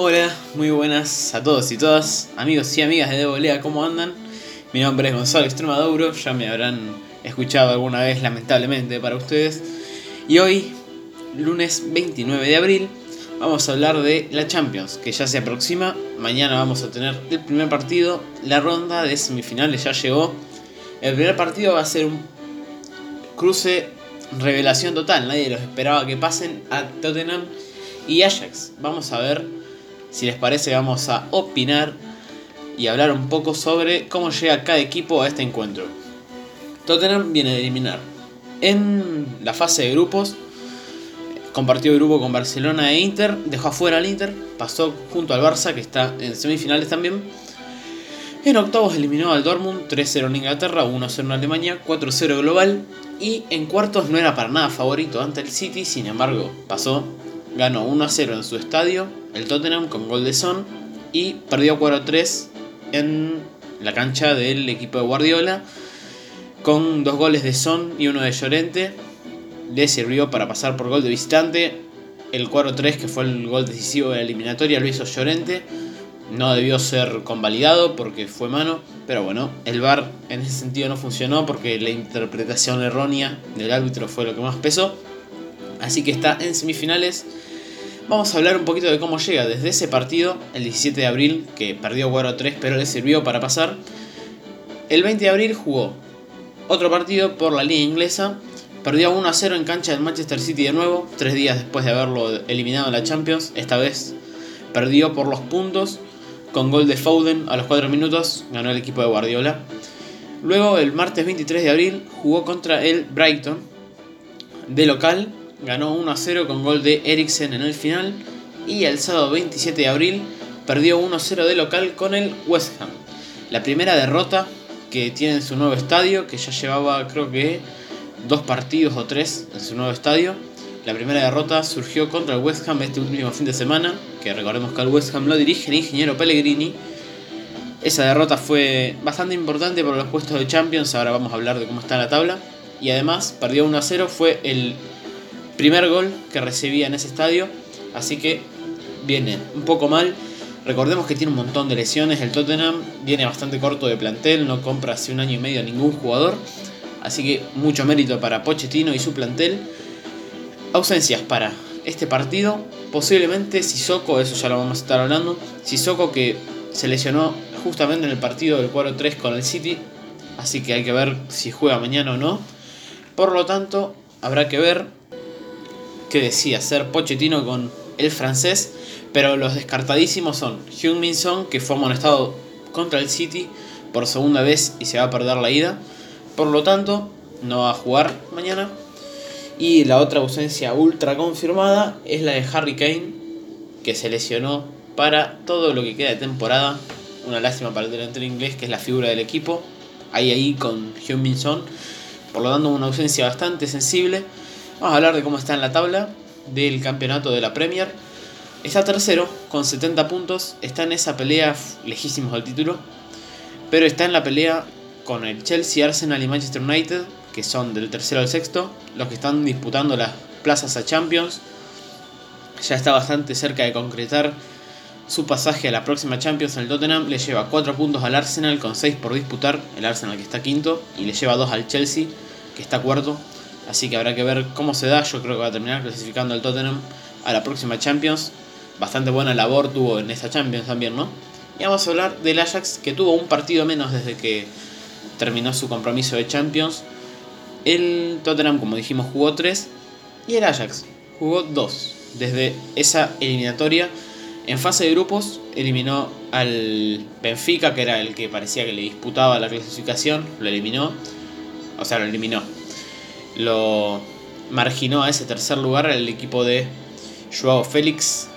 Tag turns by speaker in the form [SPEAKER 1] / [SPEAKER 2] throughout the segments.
[SPEAKER 1] Hola, muy buenas a todos y todas, amigos y amigas de Debolea, ¿cómo andan? Mi nombre es Gonzalo Extremaduro, ya me habrán escuchado alguna vez lamentablemente para ustedes. Y hoy, lunes 29 de abril, vamos a hablar de la Champions, que ya se aproxima. Mañana vamos a tener el primer partido, la ronda de semifinales ya llegó. El primer partido va a ser un cruce revelación total, nadie los esperaba que pasen a Tottenham y Ajax. Vamos a ver si les parece, vamos a opinar y hablar un poco sobre cómo llega cada equipo a este encuentro. Tottenham viene de eliminar en la fase de grupos, compartió grupo con Barcelona e Inter, dejó afuera al Inter, pasó junto al Barça que está en semifinales también. En octavos eliminó al Dortmund 3-0 en Inglaterra, 1-0 en Alemania, 4-0 global. Y en cuartos no era para nada favorito ante el City, sin embargo pasó, ganó 1-0 en su estadio, el Tottenham con gol de Son, y perdió 4-3 en la cancha del equipo de Guardiola, con dos goles de Son y uno de Llorente. Le sirvió para pasar por gol de visitante. El 4-3, que fue el gol decisivo de la eliminatoria, lo hizo Llorente. No debió ser convalidado porque fue mano, pero bueno, el VAR en ese sentido no funcionó porque la interpretación errónea del árbitro fue lo que más pesó. Así que está en semifinales. Vamos a hablar un poquito de cómo llega desde ese partido, el 17 de abril, que perdió 4-3 pero le sirvió para pasar. El 20 de abril jugó otro partido por la liga inglesa. Perdió 1-0 en cancha del Manchester City de nuevo, tres días después de haberlo eliminado en la Champions. Esta vez perdió por los puntos con gol de Foden a los 4 minutos, ganó el equipo de Guardiola. Luego, el martes 23 de abril, jugó contra el Brighton de local, ganó 1 0 con gol de Eriksen en el final. Y el sábado 27 de abril, perdió 1 0 de local con el West Ham. La primera derrota que tiene en su nuevo estadio, que ya llevaba, creo que, dos partidos o tres en su nuevo estadio. La primera derrota surgió contra el West Ham este último fin de semana, que recordemos que el West Ham lo dirige el ingeniero Pellegrini. Esa derrota fue bastante importante por los puestos de Champions, ahora vamos a hablar de cómo está la tabla. Y además perdió 1 a 0, fue el primer gol que recibía en ese estadio, así que viene un poco mal. Recordemos que tiene un montón de lesiones, el Tottenham viene bastante corto de plantel, no compra hace un año y medio ningún jugador, así que mucho mérito para Pochettino y su plantel. Ausencias para este partido, posiblemente Sissoko, eso ya lo vamos a estar hablando, Sissoko que se lesionó justamente en el partido del 4-3 con el City, así que hay que ver si juega mañana o no. Por lo tanto, habrá que ver qué decía hacer Pochettino con el francés, pero los descartadísimos son Hyun-Min Son, que fue amonestado contra el City por segunda vez y se va a perder la ida, por lo tanto, no va a jugar mañana. Y la otra ausencia ultra confirmada es la de Harry Kane, que se lesionó para todo lo que queda de temporada. Una lástima para el delantero inglés, que es la figura del equipo. Ahí, ahí con Hyun-Min Son. Por lo tanto, una ausencia bastante sensible. Vamos a hablar de cómo está en la tabla del campeonato de la Premier. Está tercero con 70 puntos. Está en esa pelea lejísimos del título. Pero está en la pelea con el Chelsea, Arsenal y Manchester United que son del tercero al sexto, los que están disputando las plazas a Champions. Ya está bastante cerca de concretar su pasaje a la próxima Champions. El Tottenham le lleva 4 puntos al Arsenal con 6 por disputar, el Arsenal que está quinto, y le lleva 2 al Chelsea que está cuarto. Así que habrá que ver cómo se da. Yo creo que va a terminar clasificando el Tottenham a la próxima Champions. Bastante buena labor tuvo en esa Champions también, ¿no? Y vamos a hablar del Ajax que tuvo un partido menos desde que terminó su compromiso de Champions el Tottenham, como dijimos, jugó 3 y el Ajax jugó 2. Desde esa eliminatoria, en fase de grupos, eliminó al Benfica, que era el que parecía que le disputaba la clasificación, lo eliminó. O sea, lo eliminó. Lo marginó a ese tercer lugar el equipo de Joao Félix.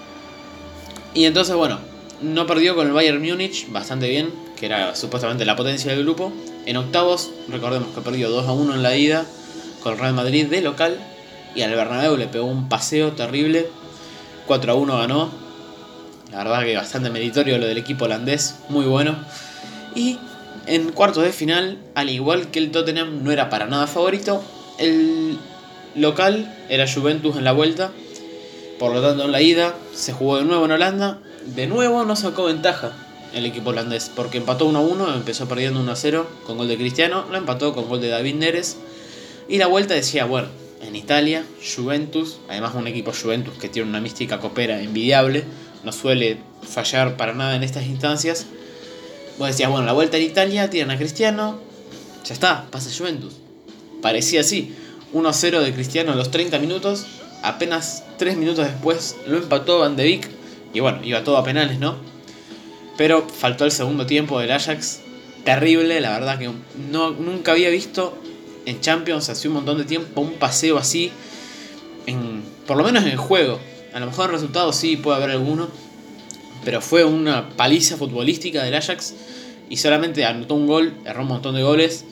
[SPEAKER 1] Y entonces, bueno, no perdió con el Bayern Múnich, bastante bien, que era supuestamente la potencia del grupo. En octavos, recordemos que perdió 2 a 1 en la ida con el Real Madrid de local. Y al Bernabéu le pegó un paseo terrible. 4 a 1 ganó. La verdad que bastante meritorio lo del equipo holandés. Muy bueno. Y en cuartos de final, al igual que el Tottenham no era para nada favorito, el local era Juventus en la vuelta. Por lo tanto, en la ida se jugó de nuevo en Holanda de nuevo no sacó ventaja el equipo holandés, porque empató 1 1, empezó perdiendo 1 0 con gol de Cristiano, lo empató con gol de David Neres. Y la vuelta decía, bueno, en Italia, Juventus, además un equipo Juventus que tiene una mística copera envidiable, no suele fallar para nada en estas instancias. Vos decías, bueno, la vuelta en Italia, tiran a Cristiano, ya está, pasa Juventus. Parecía así, 1-0 de Cristiano en los 30 minutos, apenas 3 minutos después lo empató Van de Beek, y bueno, iba todo a penales, ¿no? Pero faltó el segundo tiempo del Ajax, terrible, la verdad que no, nunca había visto en Champions hace un montón de tiempo un paseo así, en, por lo menos en el juego. A lo mejor el resultado sí puede haber alguno, pero fue una paliza futbolística del Ajax y solamente anotó un gol, erró un montón de goles.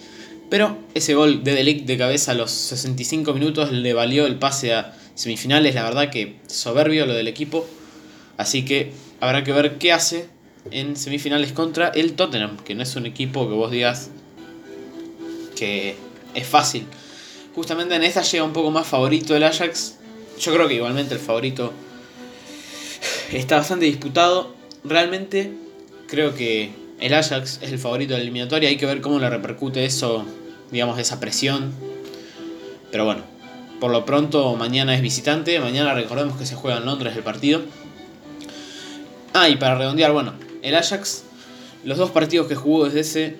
[SPEAKER 1] Pero ese gol de Delict de cabeza a los 65 minutos le valió el pase a semifinales. La verdad que soberbio lo del equipo. Así que habrá que ver qué hace en semifinales contra el Tottenham, que no es un equipo que vos digas que es fácil. Justamente en esta llega un poco más favorito el Ajax. Yo creo que igualmente el favorito está bastante disputado. Realmente creo que el Ajax es el favorito de la eliminatoria. Hay que ver cómo le repercute eso, digamos, esa presión. Pero bueno, por lo pronto mañana es visitante. Mañana recordemos que se juega en Londres el partido. Ah, y para redondear, bueno, el Ajax, los dos partidos que jugó desde ese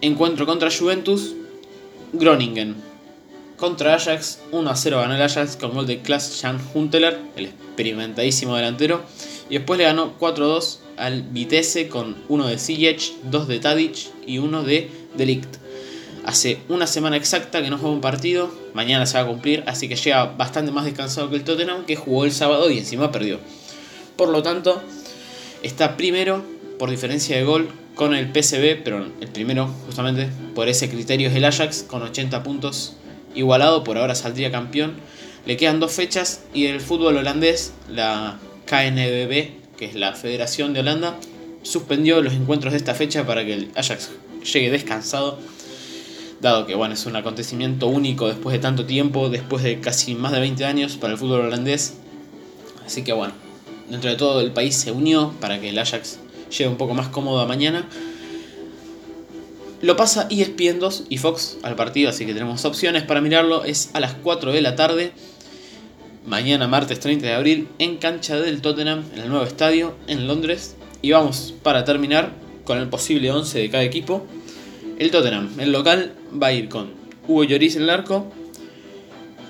[SPEAKER 1] encuentro contra Juventus, Groningen. Contra Ajax, 1 a 0 ganó el Ajax con gol de Klaas Jan Huntelaar, el experimentadísimo delantero. Y después le ganó 4-2 al Vitesse con uno de Ziyech, dos de Tadic y uno de Delict. Hace una semana exacta que no juega un partido, mañana se va a cumplir, así que llega bastante más descansado que el Tottenham, que jugó el sábado y encima perdió. Por lo tanto, está primero por diferencia de gol con el PSV, pero el primero justamente por ese criterio es el Ajax con 80 puntos igualado, por ahora saldría campeón. Le quedan dos fechas y el fútbol holandés, la KNVB, que es la Federación de Holanda, suspendió los encuentros de esta fecha para que el Ajax llegue descansado, dado que bueno, es un acontecimiento único después de tanto tiempo, después de casi más de 20 años para el fútbol holandés. Así que bueno, dentro de todo el país se unió para que el Ajax llegue un poco más cómodo a mañana. Lo pasa ESPN 2 y Fox al partido, así que tenemos opciones para mirarlo. Es a las 4 de la tarde, mañana martes 30 de abril, en cancha del Tottenham, en el nuevo estadio, en Londres. Y vamos para terminar con el posible 11 de cada equipo. El Tottenham, el local, va a ir con Hugo Lloris en el arco.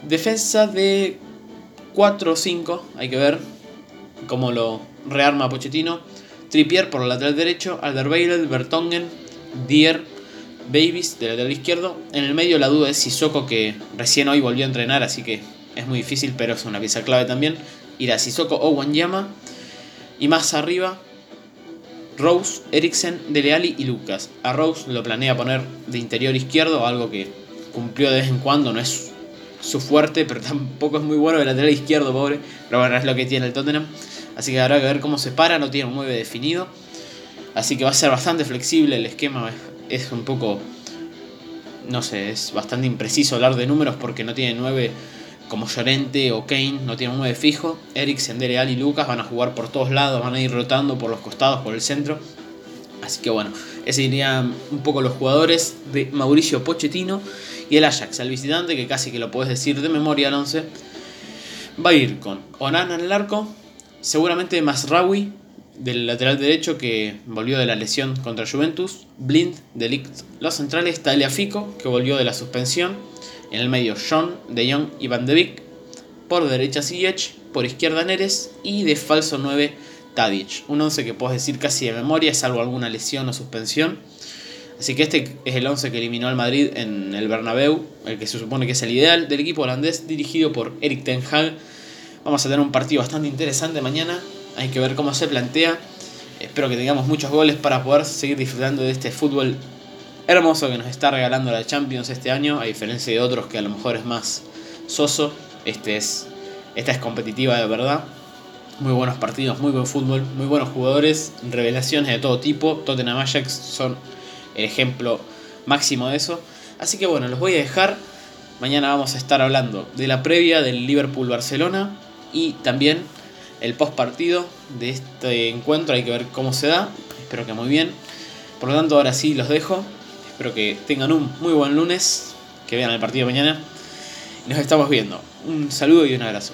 [SPEAKER 1] Defensa de 4 o 5, hay que ver cómo lo rearma Pochettino. Trippier por el lateral derecho, Alderweireld, Bertongen, Dier, Babies del lateral izquierdo. En el medio la duda es Sissoko que recién hoy volvió a entrenar, así que es muy difícil, pero es una pieza clave también. Irá Sissoko o Wanyama. Y más arriba, Rose, Eriksen, Dele Alli y Lucas. A Rose lo planea poner de interior izquierdo, algo que cumplió de vez en cuando, no es su fuerte, pero tampoco es muy bueno de lateral izquierdo, pobre. Pero bueno, es lo que tiene el Tottenham. Así que habrá que ver cómo se para, no tiene un 9 definido. Así que va a ser bastante flexible el esquema, es un poco, no sé, es bastante impreciso hablar de números porque no tiene 9 como Llorente o Kane, no tiene un 9 fijo. Eric, Sendereal y Lucas van a jugar por todos lados, van a ir rotando por los costados, por el centro. Así que bueno, ese serían un poco los jugadores de Mauricio Pochettino y el Ajax, el visitante, que casi que lo puedes decir de memoria al 11. Va a ir con Onana en el arco, seguramente Masraoui del lateral derecho que volvió de la lesión contra Juventus, Blind, Delict, los centrales Fico que volvió de la suspensión, en el medio John, De Jong y Van de Beek, por derecha Ziyech, por izquierda Neres y de falso 9 Tadic. Un 11 que puedes decir casi de memoria, salvo alguna lesión o suspensión. Así que este es el 11 que eliminó al Madrid en el Bernabéu, el que se supone que es el ideal del equipo holandés dirigido por Eric Ten Hag. Vamos a tener un partido bastante interesante mañana hay que ver cómo se plantea. Espero que tengamos muchos goles para poder seguir disfrutando de este fútbol hermoso que nos está regalando la Champions este año, a diferencia de otros que a lo mejor es más soso. Este es, esta es competitiva de verdad. Muy buenos partidos, muy buen fútbol, muy buenos jugadores, revelaciones de todo tipo. Tottenham Ajax son el ejemplo máximo de eso. Así que bueno, los voy a dejar. Mañana vamos a estar hablando de la previa del Liverpool-Barcelona y también el post partido de este encuentro. Hay que ver cómo se da. Espero que muy bien. Por lo tanto, ahora sí los dejo. Espero que tengan un muy buen lunes. Que vean el partido mañana. Y nos estamos viendo. Un saludo y un abrazo.